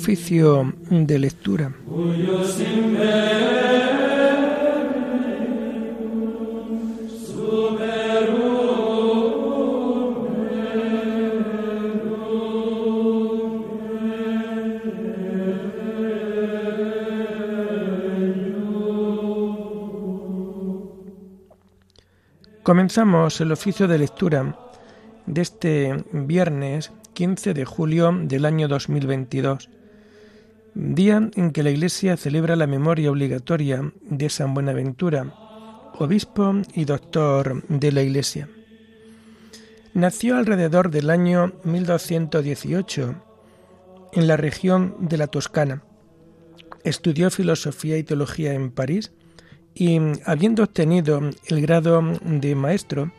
Oficio de lectura. Comenzamos el oficio de lectura de este viernes 15 de julio del año 2022, día en que la Iglesia celebra la memoria obligatoria de San Buenaventura, obispo y doctor de la Iglesia. Nació alrededor del año 1218 en la región de la Toscana. Estudió filosofía y teología en París y, habiendo obtenido el grado de maestro,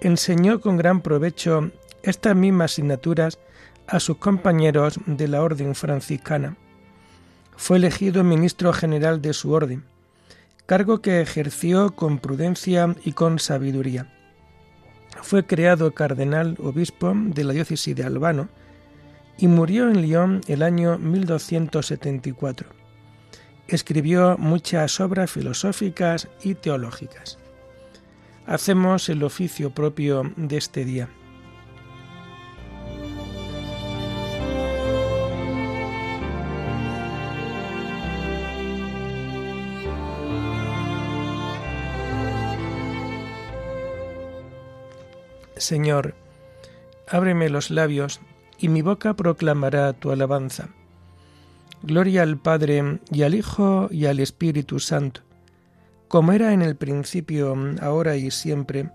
enseñó con gran provecho estas mismas asignaturas a sus compañeros de la orden franciscana. Fue elegido ministro general de su orden, cargo que ejerció con prudencia y con sabiduría. Fue creado cardenal obispo de la diócesis de Albano y murió en Lyon el año 1274 escribió muchas obras filosóficas y teológicas. Hacemos el oficio propio de este día. Señor, ábreme los labios, y mi boca proclamará tu alabanza. Gloria al Padre y al Hijo y al Espíritu Santo, como era en el principio, ahora y siempre,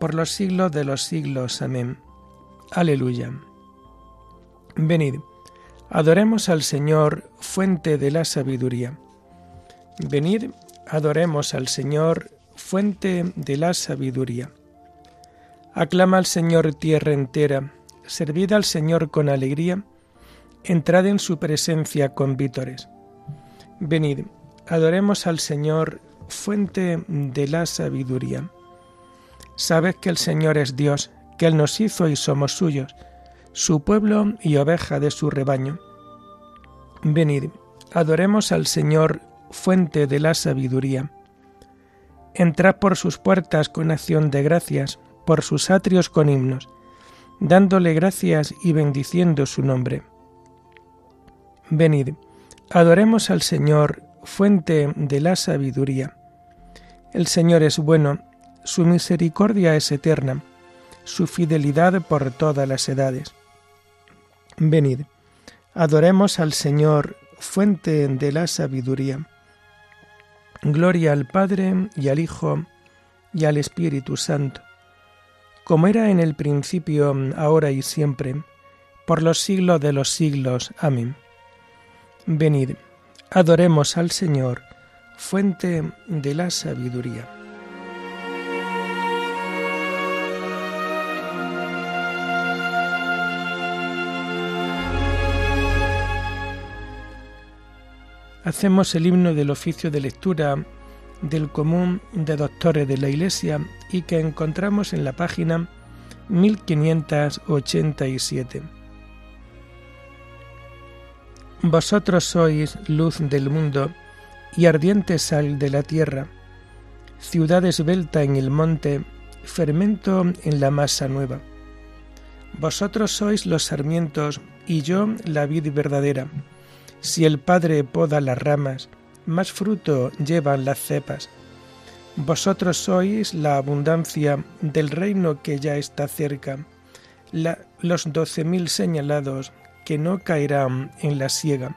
por los siglos de los siglos. Amén. Aleluya. Venid, adoremos al Señor, fuente de la sabiduría. Venid, adoremos al Señor, fuente de la sabiduría. Aclama al Señor tierra entera, servid al Señor con alegría, entrad en su presencia con vítores. Venid, adoremos al Señor, fuente de la sabiduría. Sabed que el Señor es Dios, que Él nos hizo y somos suyos, su pueblo y oveja de su rebaño. Venid, adoremos al Señor, fuente de la sabiduría. Entrad por sus puertas con acción de gracias, por sus atrios con himnos, dándole gracias y bendiciendo su nombre Venid, adoremos al Señor, fuente de la sabiduría. El Señor es bueno, su misericordia es eterna, su fidelidad por todas las edades. Venid, adoremos al Señor, fuente de la sabiduría. Gloria al Padre y al Hijo y al Espíritu Santo, como era en el principio, ahora y siempre, por los siglos de los siglos. Amén. Venid, adoremos al Señor, fuente de la sabiduría. Hacemos el himno del oficio de lectura del común de doctores de la Iglesia y que encontramos en la página 1587. Vosotros sois luz del mundo y ardiente sal de la tierra, ciudad esbelta en el monte, fermento en la masa nueva. Vosotros sois los sarmientos y yo la vid verdadera. Si el Padre poda las ramas, más fruto llevan las cepas. Vosotros sois la abundancia del reino que ya está cerca, los doce mil señalados que no caerán en la siega.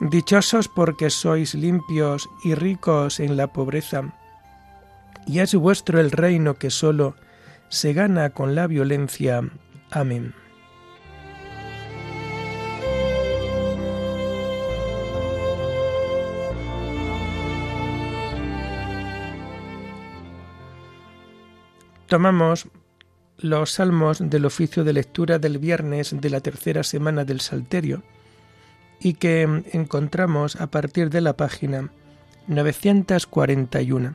Dichosos porque sois limpios y ricos en la pobreza, y es vuestro el reino que solo se gana con la violencia. Amén. Tomamos los salmos del oficio de lectura del viernes de la tercera semana del Salterio y que encontramos a partir de la página 941.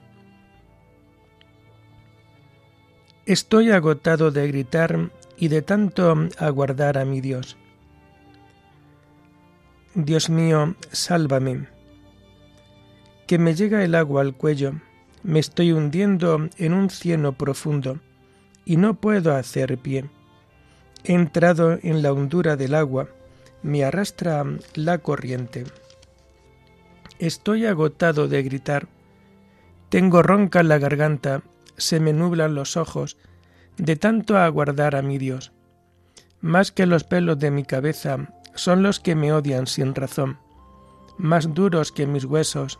Estoy agotado de gritar y de tanto aguardar a mi Dios. Dios mío, sálvame. Que me llega el agua al cuello, me estoy hundiendo en un cieno profundo y no puedo hacer pie. He entrado en la hondura del agua, me arrastra la corriente. Estoy agotado de gritar. Tengo ronca la garganta, se me nublan los ojos, de tanto aguardar a mi Dios. Más que los pelos de mi cabeza son los que me odian sin razón, más duros que mis huesos,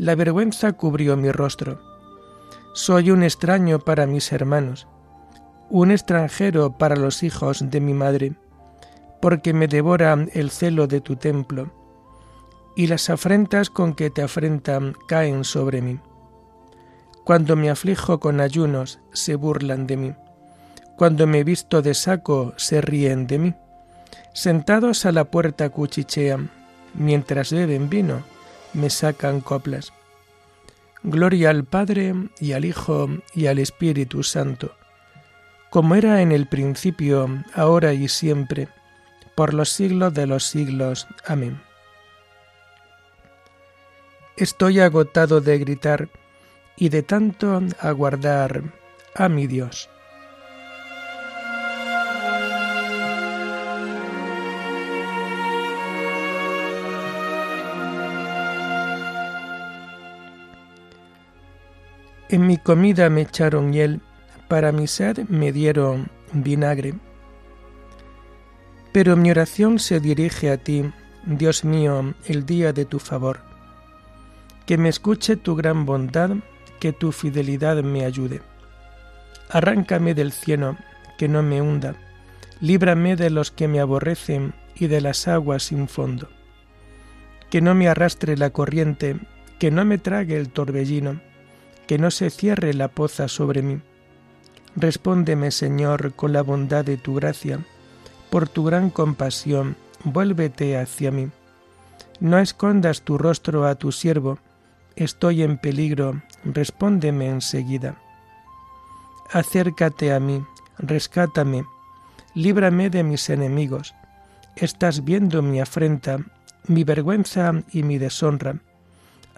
la vergüenza cubrió mi rostro. Soy un extraño para mis hermanos, un extranjero para los hijos de mi madre, porque me devora el celo de tu templo, y las afrentas con que te afrentan caen sobre mí. Cuando me aflijo con ayunos, se burlan de mí. Cuando me visto de saco, se ríen de mí. Sentados a la puerta cuchichean, mientras beben vino, me sacan coplas. Gloria al Padre y al Hijo y al Espíritu Santo, como era en el principio, ahora y siempre, por los siglos de los siglos. Amén. Estoy agotado de gritar y de tanto aguardar a mi Dios. En mi comida me echaron hiel, para mi sed me dieron vinagre. Pero mi oración se dirige a ti, Dios mío, el día de tu favor. Que me escuche tu gran bondad, que tu fidelidad me ayude. Arráncame del cielo, que no me hunda, líbrame de los que me aborrecen y de las aguas sin fondo. Que no me arrastre la corriente, que no me trague el torbellino que no se cierre la poza sobre mí. Respóndeme, Señor, con la bondad de tu gracia, por tu gran compasión, vuélvete hacia mí. No escondas tu rostro a tu siervo, estoy en peligro, respóndeme enseguida. Acércate a mí, rescátame, líbrame de mis enemigos. Estás viendo mi afrenta, mi vergüenza y mi deshonra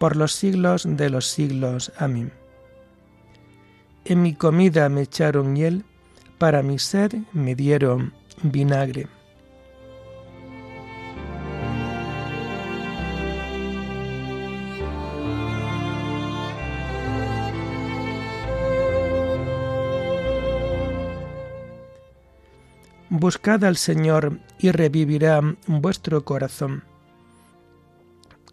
por los siglos de los siglos. Amén. En mi comida me echaron hiel, para mi sed me dieron vinagre. Buscad al Señor y revivirá vuestro corazón.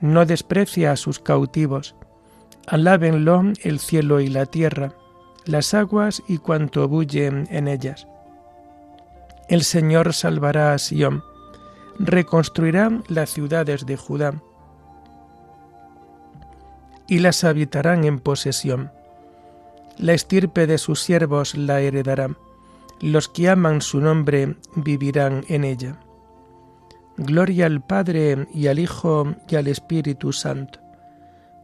no desprecia a sus cautivos. Alábenlo el cielo y la tierra, las aguas y cuanto bullen en ellas. El Señor salvará a Sión, reconstruirá las ciudades de Judá y las habitarán en posesión. La estirpe de sus siervos la heredará, los que aman su nombre vivirán en ella. Gloria al Padre y al Hijo y al Espíritu Santo,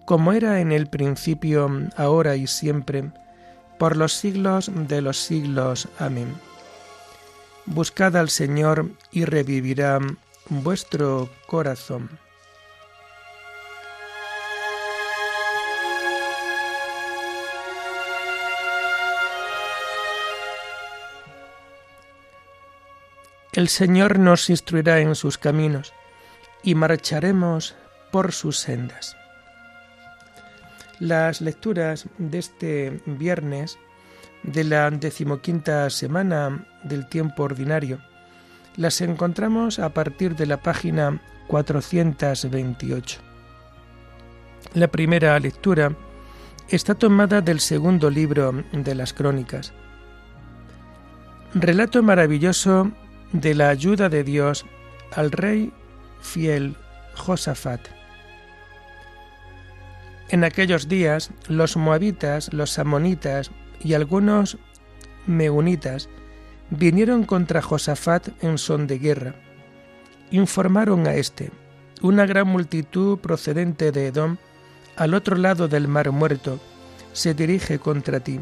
como era en el principio, ahora y siempre, por los siglos de los siglos. Amén. Buscad al Señor y revivirá vuestro corazón. El Señor nos instruirá en sus caminos y marcharemos por sus sendas. Las lecturas de este viernes de la decimoquinta semana del tiempo ordinario las encontramos a partir de la página 428. La primera lectura está tomada del segundo libro de las Crónicas. Relato maravilloso de la ayuda de Dios al rey fiel Josafat. En aquellos días los moabitas, los amonitas y algunos meunitas vinieron contra Josafat en son de guerra. Informaron a éste, una gran multitud procedente de Edom, al otro lado del mar muerto, se dirige contra ti.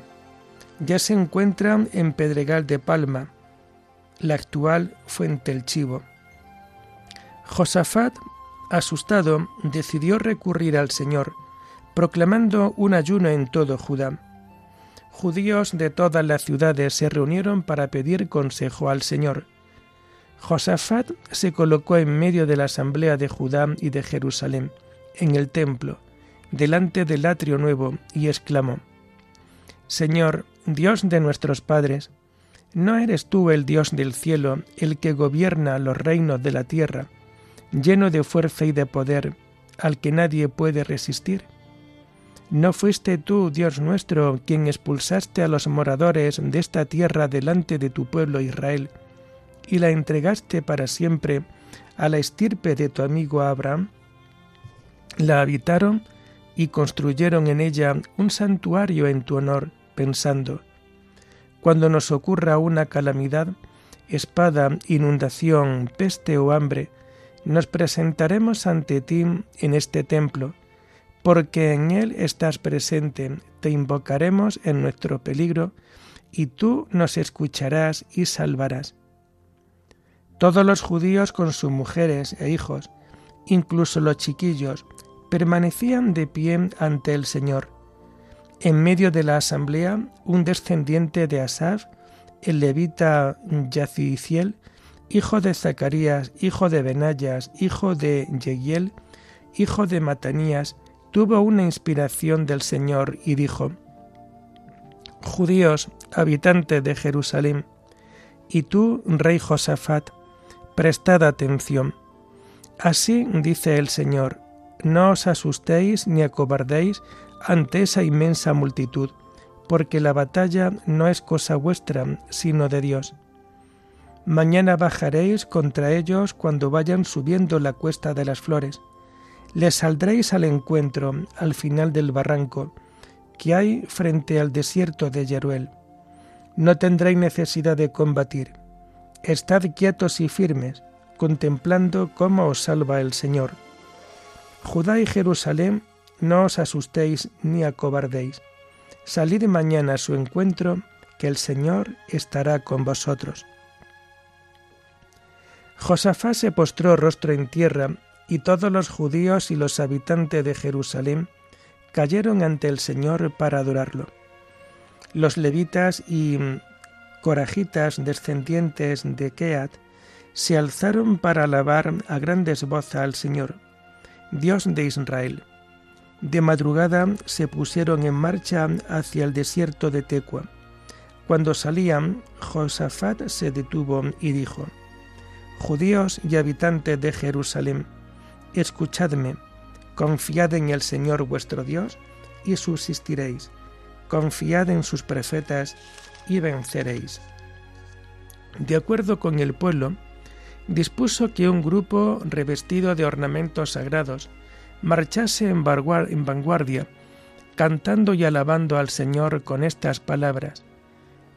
Ya se encuentran en Pedregal de Palma, la actual Fuente el Chivo. Josafat, asustado, decidió recurrir al Señor, proclamando un ayuno en todo Judá. Judíos de todas las ciudades se reunieron para pedir consejo al Señor. Josafat se colocó en medio de la asamblea de Judá y de Jerusalén, en el templo, delante del atrio nuevo, y exclamó, Señor, Dios de nuestros padres, ¿No eres tú el Dios del cielo, el que gobierna los reinos de la tierra, lleno de fuerza y de poder, al que nadie puede resistir? ¿No fuiste tú, Dios nuestro, quien expulsaste a los moradores de esta tierra delante de tu pueblo Israel, y la entregaste para siempre a la estirpe de tu amigo Abraham? La habitaron y construyeron en ella un santuario en tu honor, pensando, cuando nos ocurra una calamidad, espada, inundación, peste o hambre, nos presentaremos ante ti en este templo, porque en él estás presente, te invocaremos en nuestro peligro, y tú nos escucharás y salvarás. Todos los judíos con sus mujeres e hijos, incluso los chiquillos, permanecían de pie ante el Señor en medio de la asamblea, un descendiente de Asaf, el levita Yaciciel, hijo de Zacarías, hijo de Benayas, hijo de Yegiel, hijo de Matanías, tuvo una inspiración del Señor y dijo, Judíos, habitantes de Jerusalén, y tú, rey Josafat, prestad atención. Así dice el Señor, no os asustéis ni acobardéis ante esa inmensa multitud, porque la batalla no es cosa vuestra, sino de Dios. Mañana bajaréis contra ellos cuando vayan subiendo la cuesta de las flores. Les saldréis al encuentro al final del barranco que hay frente al desierto de Yeruel. No tendréis necesidad de combatir. Estad quietos y firmes, contemplando cómo os salva el Señor. Judá y Jerusalén no os asustéis ni acobardéis. Salid mañana a su encuentro, que el Señor estará con vosotros. Josafá se postró rostro en tierra, y todos los judíos y los habitantes de Jerusalén cayeron ante el Señor para adorarlo. Los levitas y corajitas descendientes de Keat se alzaron para alabar a grandes voces al Señor, Dios de Israel de madrugada se pusieron en marcha hacia el desierto de Tecua. Cuando salían, Josafat se detuvo y dijo, Judíos y habitantes de Jerusalén, escuchadme, confiad en el Señor vuestro Dios y subsistiréis, confiad en sus profetas y venceréis. De acuerdo con el pueblo, dispuso que un grupo revestido de ornamentos sagrados, marchase en vanguardia, cantando y alabando al Señor con estas palabras.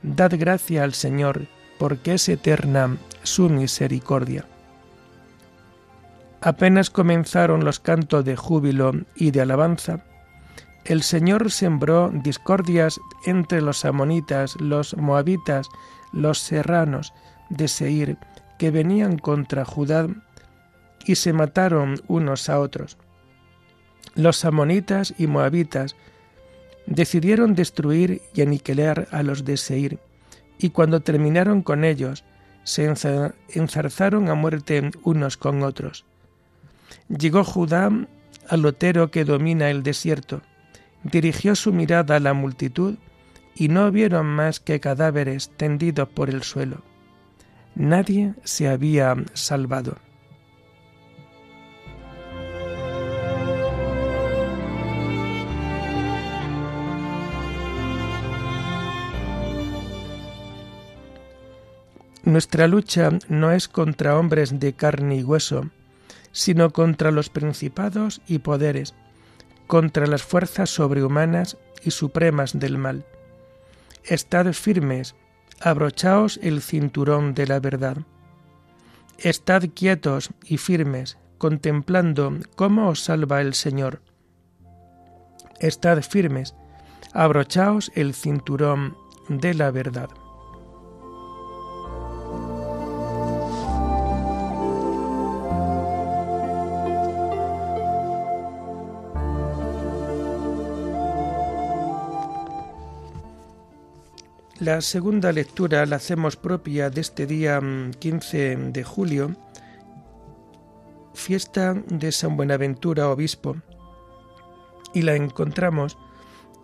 Dad gracia al Señor, porque es eterna su misericordia. Apenas comenzaron los cantos de júbilo y de alabanza, el Señor sembró discordias entre los amonitas, los moabitas, los serranos de Seir, que venían contra Judá y se mataron unos a otros. Los amonitas y moabitas decidieron destruir y aniquilar a los de Seir, y cuando terminaron con ellos, se enzarzaron a muerte unos con otros. Llegó Judá al lotero que domina el desierto, dirigió su mirada a la multitud y no vieron más que cadáveres tendidos por el suelo. Nadie se había salvado. Nuestra lucha no es contra hombres de carne y hueso, sino contra los principados y poderes, contra las fuerzas sobrehumanas y supremas del mal. Estad firmes, abrochaos el cinturón de la verdad. Estad quietos y firmes, contemplando cómo os salva el Señor. Estad firmes, abrochaos el cinturón de la verdad. La segunda lectura la hacemos propia de este día 15 mm, de julio, fiesta de San Buenaventura Obispo, y la encontramos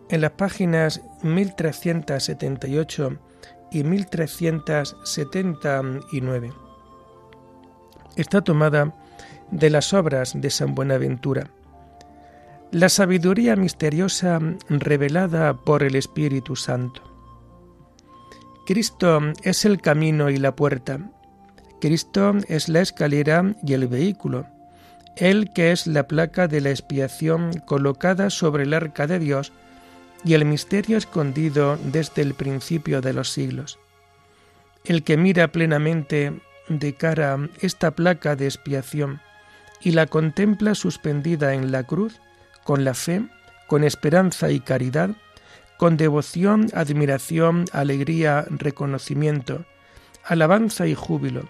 en las páginas 1378 y 1379. Está tomada de las obras de San Buenaventura. La sabiduría misteriosa revelada por el Espíritu Santo. Cristo es el camino y la puerta. Cristo es la escalera y el vehículo. Él que es la placa de la expiación colocada sobre el arca de Dios y el misterio escondido desde el principio de los siglos. El que mira plenamente de cara esta placa de expiación y la contempla suspendida en la cruz, con la fe, con esperanza y caridad, con devoción, admiración, alegría, reconocimiento, alabanza y júbilo.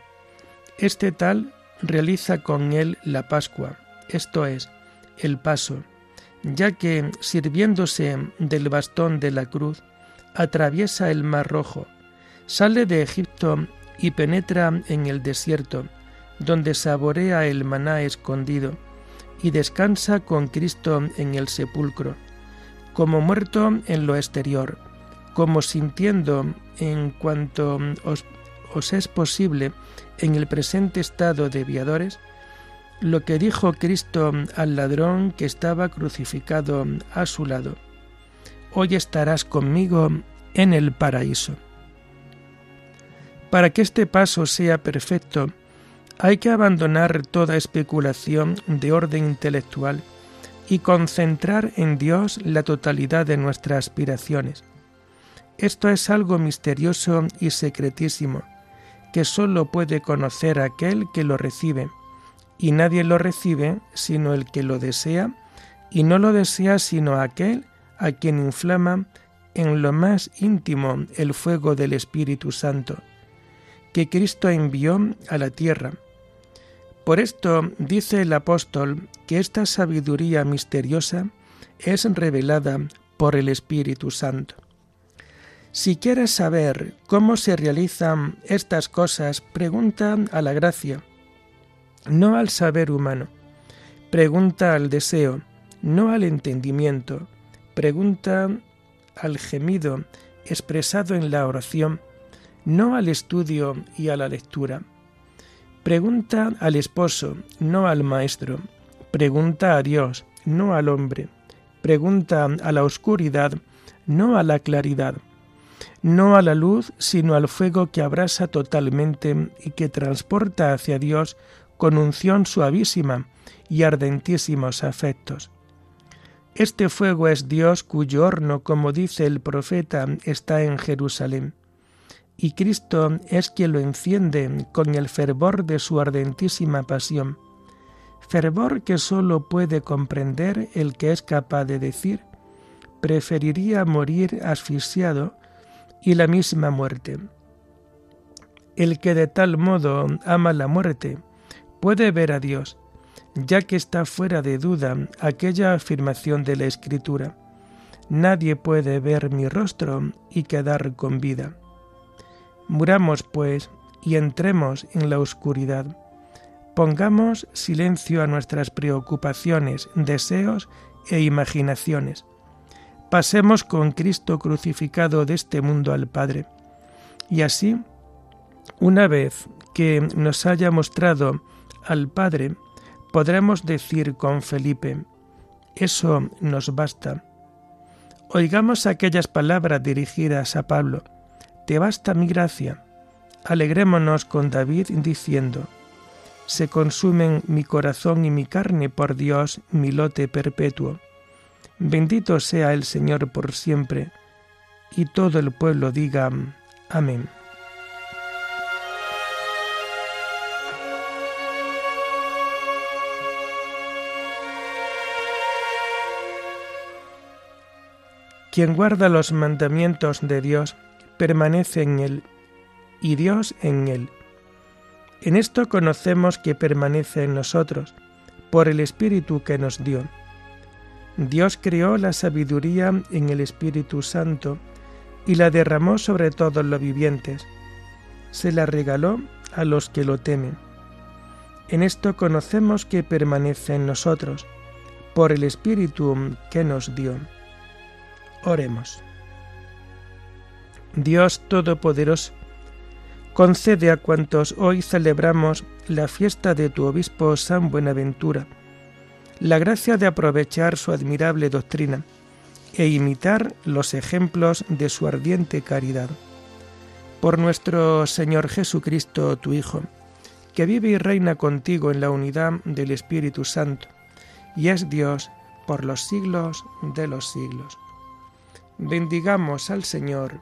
Este tal realiza con él la Pascua, esto es, el paso, ya que, sirviéndose del bastón de la cruz, atraviesa el mar rojo, sale de Egipto y penetra en el desierto, donde saborea el maná escondido, y descansa con Cristo en el sepulcro como muerto en lo exterior, como sintiendo en cuanto os, es posible en el presente estado de viadores, lo que dijo Cristo al ladrón que estaba crucificado a su lado. Hoy estarás conmigo en el paraíso. Para que este paso sea perfecto, hay que abandonar toda especulación de orden intelectual y concentrar en Dios la totalidad de nuestras aspiraciones. Esto es algo misterioso y secretísimo, que sólo puede conocer aquel que lo recibe, y nadie lo recibe sino el que lo desea, y no lo desea sino aquel a quien inflama en lo más íntimo el fuego del Espíritu Santo, que Cristo envió a la tierra, por esto dice el apóstol que esta sabiduría misteriosa es revelada por el Espíritu Santo. Si quieres saber cómo se realizan estas cosas, pregunta a la gracia, no al saber humano. Pregunta al deseo, no al entendimiento. Pregunta al gemido expresado en la oración, no al estudio y a la lectura. Pregunta al esposo, no al maestro. Pregunta a Dios, no al hombre. Pregunta a la oscuridad, no a la claridad. No a la luz, sino al fuego que abrasa totalmente y que transporta hacia Dios con unción suavísima y ardentísimos afectos. Este fuego es Dios cuyo horno, como dice el profeta, está en Jerusalén y Cristo es quien lo enciende con el fervor de su ardentísima pasión, fervor que sólo puede comprender el que es capaz de decir, preferiría morir asfixiado y la misma muerte. El que de tal modo ama la muerte puede ver a Dios, ya que está fuera de duda aquella afirmación de la Escritura. Nadie puede ver mi rostro y quedar con vida. Muramos, pues, y entremos en la oscuridad. Pongamos silencio a nuestras preocupaciones, deseos e imaginaciones. Pasemos con Cristo crucificado de este mundo al Padre. Y así, una vez que nos haya mostrado al Padre, podremos decir con Felipe, eso nos basta. Oigamos aquellas palabras dirigidas a Pablo, te basta mi gracia. Alegrémonos con David diciendo, se consumen mi corazón y mi carne por Dios, mi lote perpetuo. Bendito sea el Señor por siempre, y todo el pueblo diga, amén. Quien guarda los mandamientos de Dios permanece en él y Dios en él. En esto conocemos que permanece en nosotros, por el Espíritu que nos dio. Dios creó la sabiduría en el Espíritu Santo y la derramó sobre todos los vivientes. Se la regaló a los que lo temen. En esto conocemos que permanece en nosotros, por el Espíritu que nos dio. Oremos. Dios Todopoderoso, concede a cuantos hoy celebramos la fiesta de tu obispo San Buenaventura, la gracia de aprovechar su admirable doctrina e imitar los ejemplos de su ardiente caridad. Por nuestro Señor Jesucristo, tu Hijo, que vive y reina contigo en la unidad del Espíritu Santo, y es Dios por los siglos de los siglos. Bendigamos al Señor,